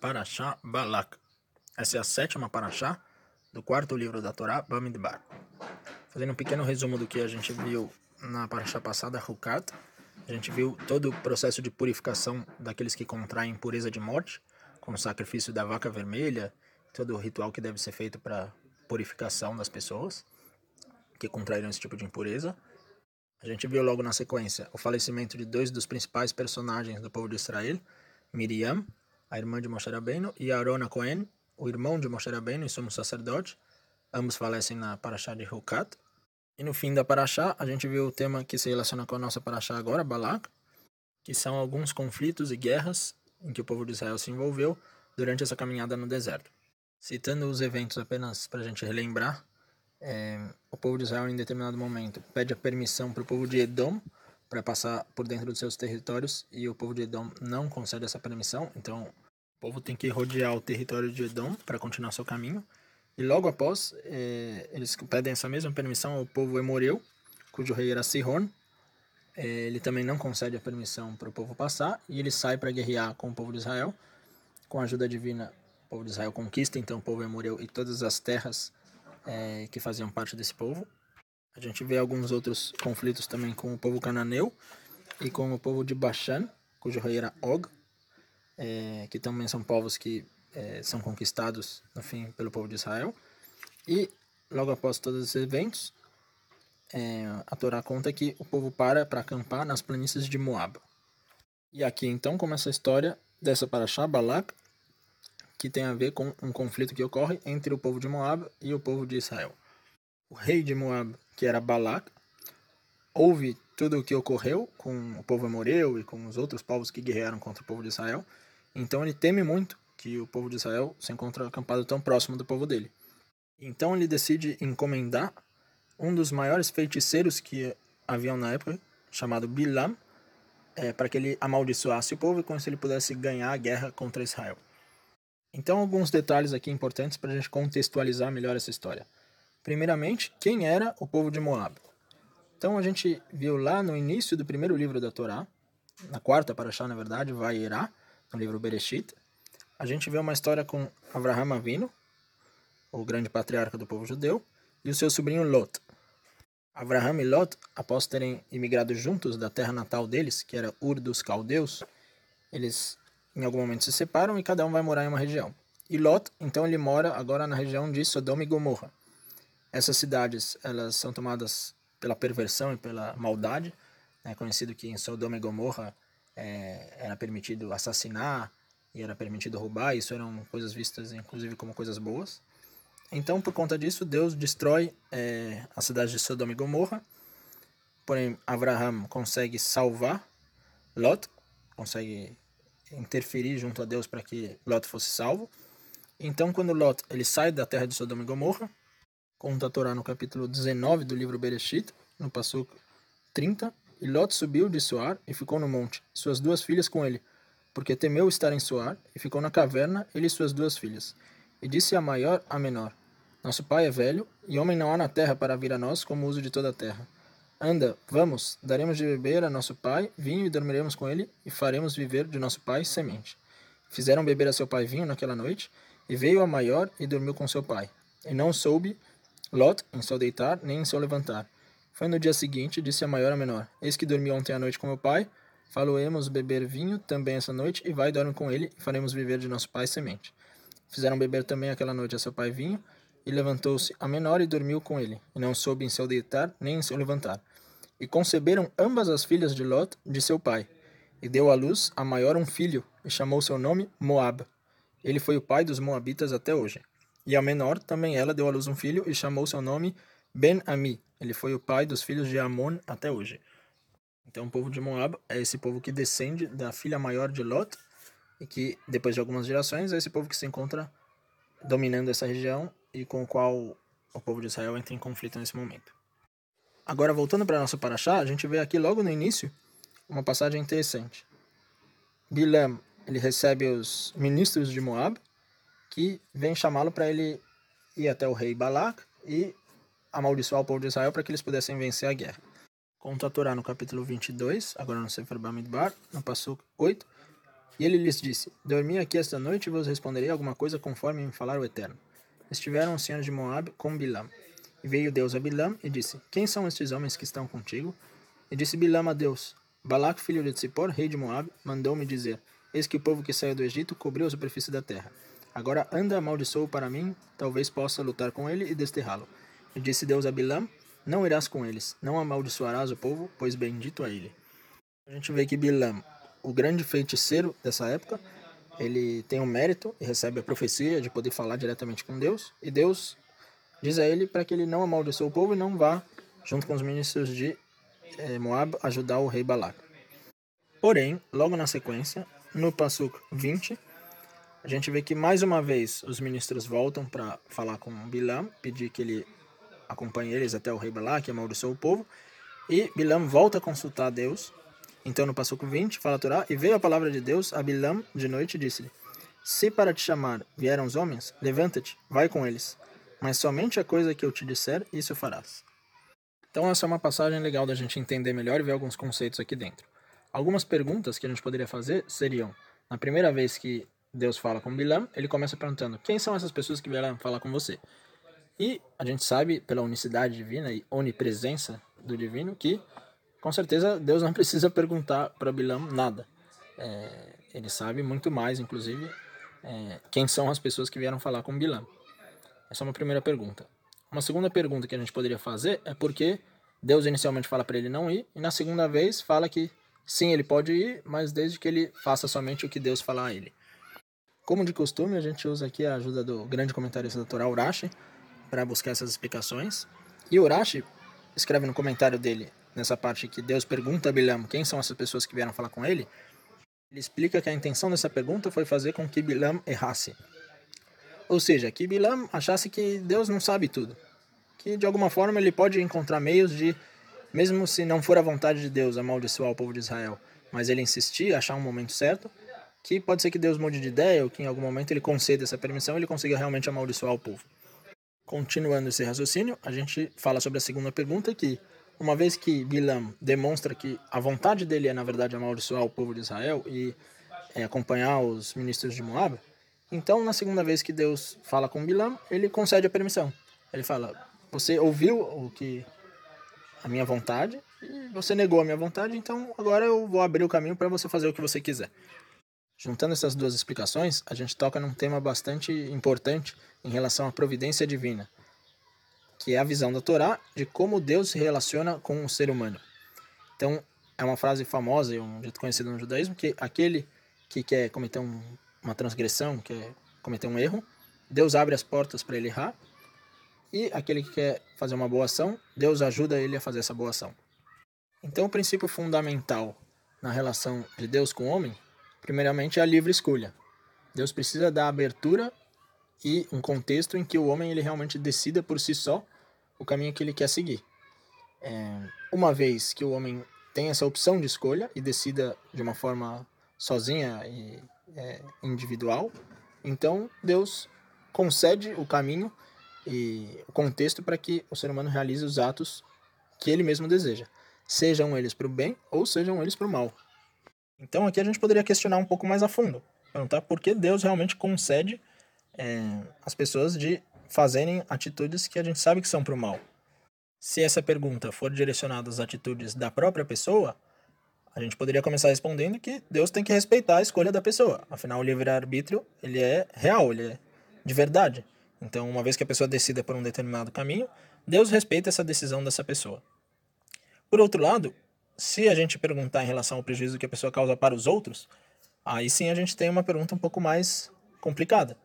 Parashá Balak. Essa é a sétima Parashá do quarto livro da Torá, Bamidbar. Fazendo um pequeno resumo do que a gente viu na Parashá passada, Hukat, a gente viu todo o processo de purificação daqueles que contraem pureza de morte, com o sacrifício da vaca vermelha, todo o ritual que deve ser feito para purificação das pessoas que contraíram esse tipo de impureza. A gente viu logo na sequência o falecimento de dois dos principais personagens do povo de Israel, Miriam, a irmã de Moshe Rabbeinu, e Aaron Cohen, o irmão de Moshe Rabbeinu e sumo sacerdote. Ambos falecem na Parashá de Hukat. E no fim da Parashá, a gente viu o tema que se relaciona com a nossa Parashá agora, Balak, que são alguns conflitos e guerras em que o povo de Israel se envolveu durante essa caminhada no deserto. Citando os eventos apenas para a gente relembrar, é, o povo de Israel, em determinado momento, pede a permissão para o povo de Edom para passar por dentro dos seus territórios e o povo de Edom não concede essa permissão, então o povo tem que rodear o território de Edom para continuar seu caminho. E logo após, é, eles pedem essa mesma permissão ao povo Emoreu, cujo rei era Sihon. É, ele também não concede a permissão para o povo passar e ele sai para guerrear com o povo de Israel. Com a ajuda divina, o povo de Israel conquista então o povo Emoreu e todas as terras é, que faziam parte desse povo. A gente vê alguns outros conflitos também com o povo cananeu e com o povo de Bashan, cujo rei era Og, é, que também são povos que é, são conquistados, no fim, pelo povo de Israel. E logo após todos esses eventos, é, a Torá conta que o povo para para acampar nas planícies de Moab. E aqui então começa a história dessa paraxá, Balak, que tem a ver com um conflito que ocorre entre o povo de Moab e o povo de Israel. O rei de Moab, que era Balak, ouve tudo o que ocorreu com o povo amoreu e com os outros povos que guerrearam contra o povo de Israel. Então ele teme muito que o povo de Israel se encontre acampado tão próximo do povo dele. Então ele decide encomendar um dos maiores feiticeiros que haviam na época, chamado Bilam, é, para que ele amaldiçoasse o povo e com isso ele pudesse ganhar a guerra contra Israel. Então, alguns detalhes aqui importantes para a gente contextualizar melhor essa história. Primeiramente, quem era o povo de Moab? Então, a gente viu lá no início do primeiro livro da Torá, na quarta paraxá, na verdade, Vairá, no livro Bereshit, a gente vê uma história com Avraham Avino, o grande patriarca do povo judeu, e o seu sobrinho Lot. Avraham e Lot, após terem imigrado juntos da terra natal deles, que era Ur dos Caldeus, eles em algum momento se separam e cada um vai morar em uma região. E Lot, então ele mora agora na região de Sodoma e Gomorra. Essas cidades, elas são tomadas pela perversão e pela maldade. É conhecido que em Sodoma e Gomorra é, era permitido assassinar e era permitido roubar. Isso eram coisas vistas, inclusive, como coisas boas. Então, por conta disso, Deus destrói é, a cidade de Sodoma e Gomorra. Porém, Abraham consegue salvar Lot, consegue interferir junto a Deus para que Lot fosse salvo. Então, quando Lot ele sai da terra de Sodoma e Gomorra, conta a Torá no capítulo 19 do livro Bereshit, no passo 30, e Lot subiu de Soar e ficou no monte, suas duas filhas com ele, porque temeu estar em Soar, e ficou na caverna, ele e suas duas filhas. E disse a maior a menor: Nosso pai é velho, e homem não há na terra para vir a nós como uso de toda a terra. Anda, vamos, daremos de beber a nosso pai vinho e dormiremos com ele, e faremos viver de nosso pai semente. Fizeram beber a seu pai vinho naquela noite, e veio a maior e dormiu com seu pai. E não soube Lot em seu deitar, nem em seu levantar. Foi no dia seguinte, disse a maior a menor: Eis que dormi ontem à noite com meu pai, faloemos beber vinho também essa noite, e vai dorme com ele, e faremos viver de nosso pai semente. Fizeram beber também aquela noite a seu pai vinho, e levantou-se a menor e dormiu com ele, e não soube em seu deitar nem em seu levantar. E conceberam ambas as filhas de Lot de seu pai. E deu à luz a maior um filho, e chamou seu nome Moab. Ele foi o pai dos Moabitas até hoje. E a menor, também ela, deu à luz um filho, e chamou seu nome Ben-Ami. Ele foi o pai dos filhos de Amon até hoje. Então, o povo de Moab é esse povo que descende da filha maior de Lot, e que, depois de algumas gerações, é esse povo que se encontra dominando essa região e com o qual o povo de Israel entra em conflito nesse momento. Agora, voltando para nosso paraxá, a gente vê aqui logo no início uma passagem interessante. Bilam, ele recebe os ministros de Moab, que vêm chamá-lo para ele ir até o rei Balak e amaldiçoar o povo de Israel para que eles pudessem vencer a guerra. Conta a Torá no capítulo 22, agora no Sefer Bamidbar, no passo 8, E ele lhes disse: Dormi aqui esta noite e vos responderei alguma coisa conforme me falar o Eterno. Estiveram os senhores de Moab com Bilam. E veio Deus a Bilam e disse: Quem são estes homens que estão contigo? E disse Bilam a Deus: Balac, filho de Tzipor, rei de Moab, mandou-me dizer: Eis que o povo que saiu do Egito cobriu a superfície da terra. Agora anda, amaldiçoa para mim, talvez possa lutar com ele e desterrá-lo. Disse Deus a Bilam: Não irás com eles, não amaldiçoarás o povo, pois bendito é ele. A gente vê que Bilam, o grande feiticeiro dessa época, ele tem o mérito e recebe a profecia de poder falar diretamente com Deus, e Deus diz a ele para que ele não amaldiçoe o povo e não vá, junto com os ministros de eh, Moab, ajudar o rei Balac. Porém, logo na sequência, no Passuk 20, a gente vê que mais uma vez os ministros voltam para falar com Bilam, pedir que ele acompanhe eles até o rei Balac, amaldiçoe o povo, e Bilam volta a consultar Deus então no Passuco 20, fala a Torá, e veio a palavra de Deus a Bilam de noite e disse-lhe, Se para te chamar vieram os homens, levanta-te, vai com eles, mas somente a coisa que eu te disser, isso farás. Então essa é uma passagem legal da gente entender melhor e ver alguns conceitos aqui dentro. Algumas perguntas que a gente poderia fazer seriam, na primeira vez que Deus fala com Bilam, ele começa perguntando, quem são essas pessoas que vieram falar com você? E a gente sabe, pela unicidade divina e onipresença do divino, que com certeza Deus não precisa perguntar para Bilam nada. É, ele sabe muito mais, inclusive, é, quem são as pessoas que vieram falar com Bilam. Essa é uma primeira pergunta. Uma segunda pergunta que a gente poderia fazer é por que Deus inicialmente fala para ele não ir, e na segunda vez fala que sim, ele pode ir, mas desde que ele faça somente o que Deus falar a ele. Como de costume, a gente usa aqui a ajuda do grande comentarista da Torá, Urashi, para buscar essas explicações. E Urashi escreve no comentário dele nessa parte que Deus pergunta a Bilam quem são essas pessoas que vieram falar com ele, ele explica que a intenção dessa pergunta foi fazer com que Bilam errasse. Ou seja, que Bilam achasse que Deus não sabe tudo. Que de alguma forma ele pode encontrar meios de, mesmo se não for a vontade de Deus amaldiçoar o povo de Israel, mas ele insistir, achar um momento certo, que pode ser que Deus mude de ideia ou que em algum momento ele conceda essa permissão e ele consiga realmente amaldiçoar o povo. Continuando esse raciocínio, a gente fala sobre a segunda pergunta que uma vez que Bilam demonstra que a vontade dele é, na verdade, amaldiçoar o povo de Israel e é, acompanhar os ministros de Moab, então, na segunda vez que Deus fala com Bilam, ele concede a permissão. Ele fala: Você ouviu o que a minha vontade e você negou a minha vontade, então agora eu vou abrir o caminho para você fazer o que você quiser. Juntando essas duas explicações, a gente toca num tema bastante importante em relação à providência divina que é a visão da Torá de como Deus se relaciona com o ser humano. Então, é uma frase famosa e um jeito conhecido no judaísmo que aquele que quer cometer um, uma transgressão, quer cometer um erro, Deus abre as portas para ele errar, e aquele que quer fazer uma boa ação, Deus ajuda ele a fazer essa boa ação. Então, o princípio fundamental na relação de Deus com o homem, primeiramente, a livre escolha. Deus precisa dar abertura e um contexto em que o homem ele realmente decida por si só o caminho que ele quer seguir. É, uma vez que o homem tem essa opção de escolha e decida de uma forma sozinha e é, individual, então Deus concede o caminho e o contexto para que o ser humano realize os atos que ele mesmo deseja, sejam eles para o bem ou sejam eles para o mal. Então aqui a gente poderia questionar um pouco mais a fundo, perguntar por que Deus realmente concede é, as pessoas de fazerem atitudes que a gente sabe que são para o mal. Se essa pergunta for direcionada às atitudes da própria pessoa, a gente poderia começar respondendo que Deus tem que respeitar a escolha da pessoa. Afinal, o livre-arbítrio, ele é real, ele é de verdade. Então, uma vez que a pessoa decida por um determinado caminho, Deus respeita essa decisão dessa pessoa. Por outro lado, se a gente perguntar em relação ao prejuízo que a pessoa causa para os outros, aí sim a gente tem uma pergunta um pouco mais complicada.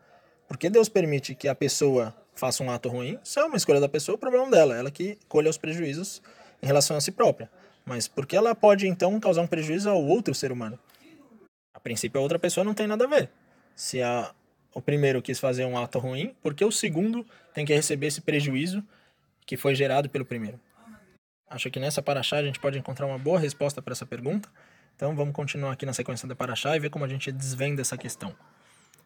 Por que Deus permite que a pessoa faça um ato ruim? Isso é uma escolha da pessoa, o problema dela, ela que colhe os prejuízos em relação a si própria. Mas por que ela pode então causar um prejuízo ao outro ser humano? A princípio, a outra pessoa não tem nada a ver. Se a, o primeiro quis fazer um ato ruim, por que o segundo tem que receber esse prejuízo que foi gerado pelo primeiro? Acho que nessa paraxá a gente pode encontrar uma boa resposta para essa pergunta. Então vamos continuar aqui na sequência da paraxá e ver como a gente desvenda essa questão.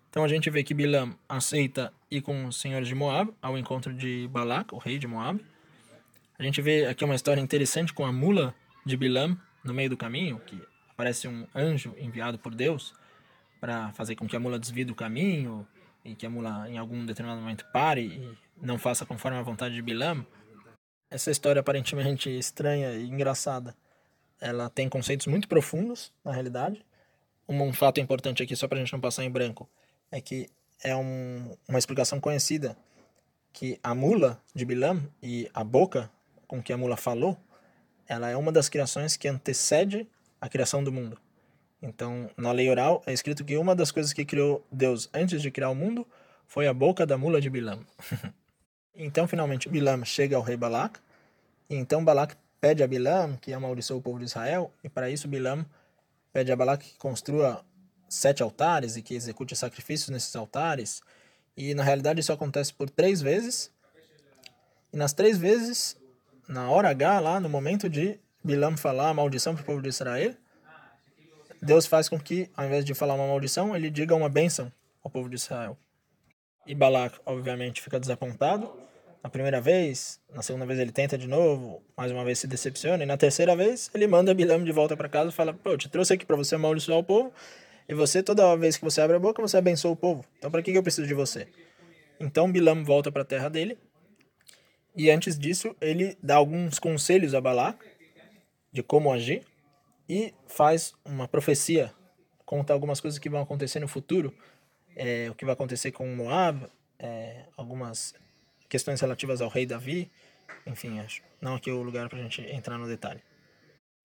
Então a gente vê que Bilam aceita ir com os senhores de Moab ao encontro de Balak, o rei de Moab. A gente vê aqui uma história interessante com a mula de Bilam no meio do caminho, que aparece um anjo enviado por Deus para fazer com que a mula desvie do caminho e que a mula em algum determinado momento pare e não faça conforme a vontade de Bilam. Essa história aparentemente estranha e engraçada, ela tem conceitos muito profundos na realidade. Um, fato importante aqui, só para a gente não passar em branco, é que é um, uma explicação conhecida que a mula de Bilam e a boca com que a mula falou, ela é uma das criações que antecede a criação do mundo. Então, na lei oral é escrito que uma das coisas que criou Deus antes de criar o mundo foi a boca da mula de Bilam. então, finalmente, Bilam chega ao rei Balac, e então Balac pede a Bilam que amaldiçoe o povo de Israel, e para isso Bilam pede a Balac que construa sete altares e que execute sacrifícios nesses altares. E na realidade isso acontece por três vezes. E nas três vezes, na hora H, lá no momento de Bilam falar a maldição para o povo de Israel, Deus faz com que, ao invés de falar uma maldição, ele diga uma bênção ao povo de Israel. E Balac, obviamente, fica desapontado. Na primeira vez, na segunda vez ele tenta de novo, mais uma vez se decepciona, e na terceira vez ele manda Bilam de volta para casa e fala: Pô, eu te trouxe aqui para você amaldiçoar o povo, e você, toda vez que você abre a boca, você abençoa o povo. Então, para que eu preciso de você? Então, Bilam volta para a terra dele, e antes disso, ele dá alguns conselhos a Balac de como agir e faz uma profecia, conta algumas coisas que vão acontecer no futuro, é, o que vai acontecer com Moab, é, algumas questões relativas ao rei Davi, enfim, acho. Não aqui é o lugar para a gente entrar no detalhe.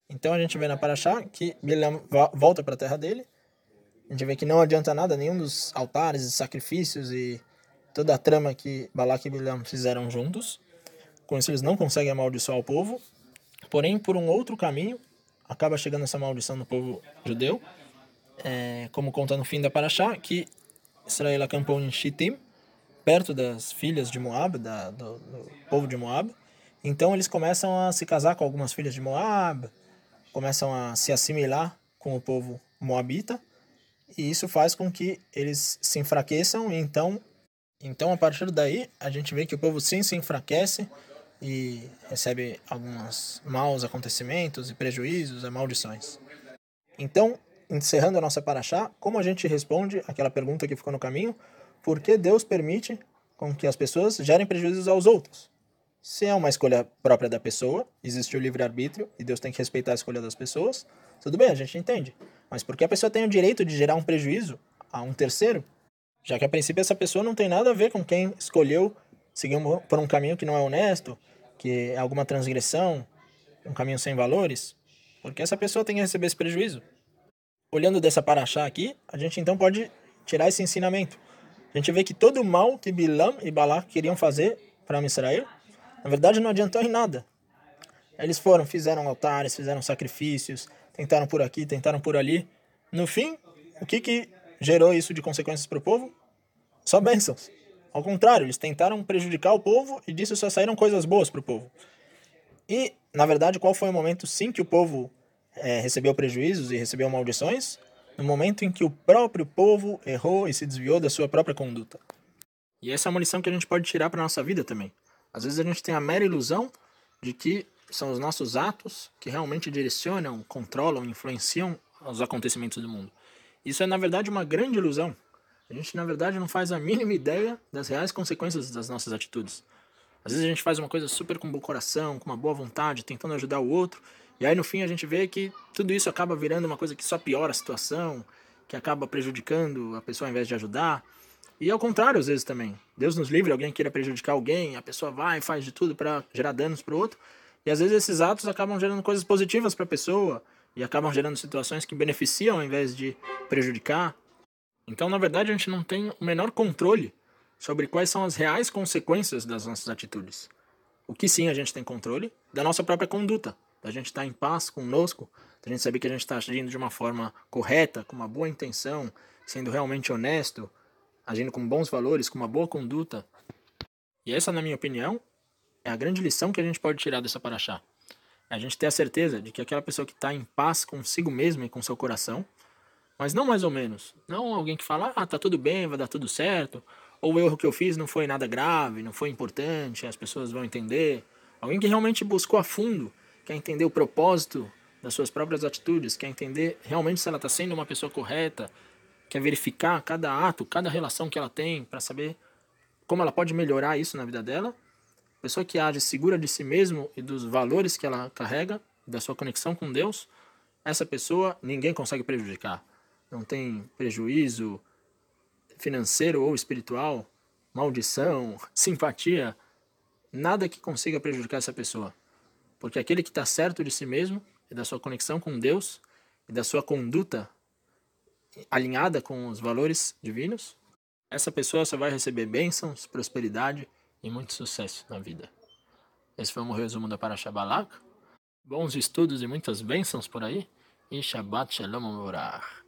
Então a gente vê na Paraxá que Bilam volta para a terra dele. A gente vê que não adianta nada, nenhum dos altares e sacrifícios e toda a trama que Balak e Bilam fizeram juntos. Com isso eles não conseguem amaldiçoar o povo. Porém, por um outro caminho, acaba chegando essa maldição no povo judeu. É, como conta no fim da Paraxá, que Israel acampou em Shittim, perto das filhas de Moab, da, do, do, povo de Moab. Então eles começam a se casar com algumas filhas de Moab, começam a se assimilar com o povo moabita, e isso faz com que eles se enfraqueçam. Então, então a partir daí a gente vê que o povo sim se enfraquece e recebe alguns maus acontecimentos e prejuízos e maldições. Então, encerrando a nossa paraxá, como a gente responde aquela pergunta que ficou no caminho? Por que Deus permite com que as pessoas gerem prejuízos aos outros? Se é uma escolha própria da pessoa, existe o livre-arbítrio e Deus tem que respeitar a escolha das pessoas, tudo bem, a gente entende. Mas por que a pessoa tem o direito de gerar um prejuízo a um terceiro? Já que a princípio essa pessoa não tem nada a ver com quem escolheu seguir por um caminho que não é honesto, que é alguma transgressão, um caminho sem valores, porque essa pessoa tem que receber esse prejuízo. Olhando dessa paraxá aqui, a gente então pode tirar esse ensinamento. A gente vê que todo o mal que Bilam e Balak queriam fazer para Israel, na verdade não adiantou em nada. Eles foram, fizeram altares, fizeram sacrifícios, tentaram por aqui, tentaram por ali. No fim, o que, que gerou isso de consequências para o povo? Só bênçãos. Ao contrário, eles tentaram prejudicar o povo e disso só saíram coisas boas para o povo. E, na verdade, qual foi o momento sim que o povo é, recebeu prejuízos e recebeu maldições? No momento em que o próprio povo errou e se desviou da sua própria conduta. E essa é uma lição que a gente pode tirar para nossa vida também. Às vezes a gente tem a mera ilusão de que são os nossos atos que realmente direcionam, controlam, influenciam os acontecimentos do mundo. Isso é, na verdade, uma grande ilusão. A gente, na verdade, não faz a mínima ideia das reais consequências das nossas atitudes. Às vezes a gente faz uma coisa super com bom coração, com uma boa vontade, tentando ajudar o outro, e aí no fim a gente vê que tudo isso acaba virando uma coisa que só piora a situação, que acaba prejudicando a pessoa ao invés de ajudar. E ao contrário, às vezes também. Deus nos livre, alguém queira prejudicar alguém, a pessoa vai e faz de tudo para gerar danos para o outro. E às vezes esses atos acabam gerando coisas positivas para a pessoa e acabam gerando situações que beneficiam ao invés de prejudicar. Então, na verdade, a gente não tem o menor controle sobre quais são as reais consequências das nossas atitudes. O que sim a gente tem controle da nossa própria conduta da gente estar em paz conosco, da gente saber que a gente está agindo de uma forma correta, com uma boa intenção, sendo realmente honesto, agindo com bons valores, com uma boa conduta. E essa, na minha opinião, é a grande lição que a gente pode tirar dessa paraxá. É a gente ter a certeza de que aquela pessoa que está em paz consigo mesmo e com seu coração, mas não mais ou menos. Não alguém que fala, ah, tá tudo bem, vai dar tudo certo, ou o erro que eu fiz não foi nada grave, não foi importante, as pessoas vão entender. Alguém que realmente buscou a fundo quer entender o propósito das suas próprias atitudes, quer entender realmente se ela está sendo uma pessoa correta, quer verificar cada ato, cada relação que ela tem para saber como ela pode melhorar isso na vida dela. Pessoa que age segura de si mesmo e dos valores que ela carrega, da sua conexão com Deus, essa pessoa ninguém consegue prejudicar. Não tem prejuízo financeiro ou espiritual, maldição, simpatia, nada que consiga prejudicar essa pessoa. Porque aquele que está certo de si mesmo e da sua conexão com Deus e da sua conduta alinhada com os valores divinos, essa pessoa só vai receber bênçãos, prosperidade e muito sucesso na vida. Esse foi um resumo da Parashabalak. Bons estudos e muitas bênçãos por aí. E Shabbat Shalom Amorah.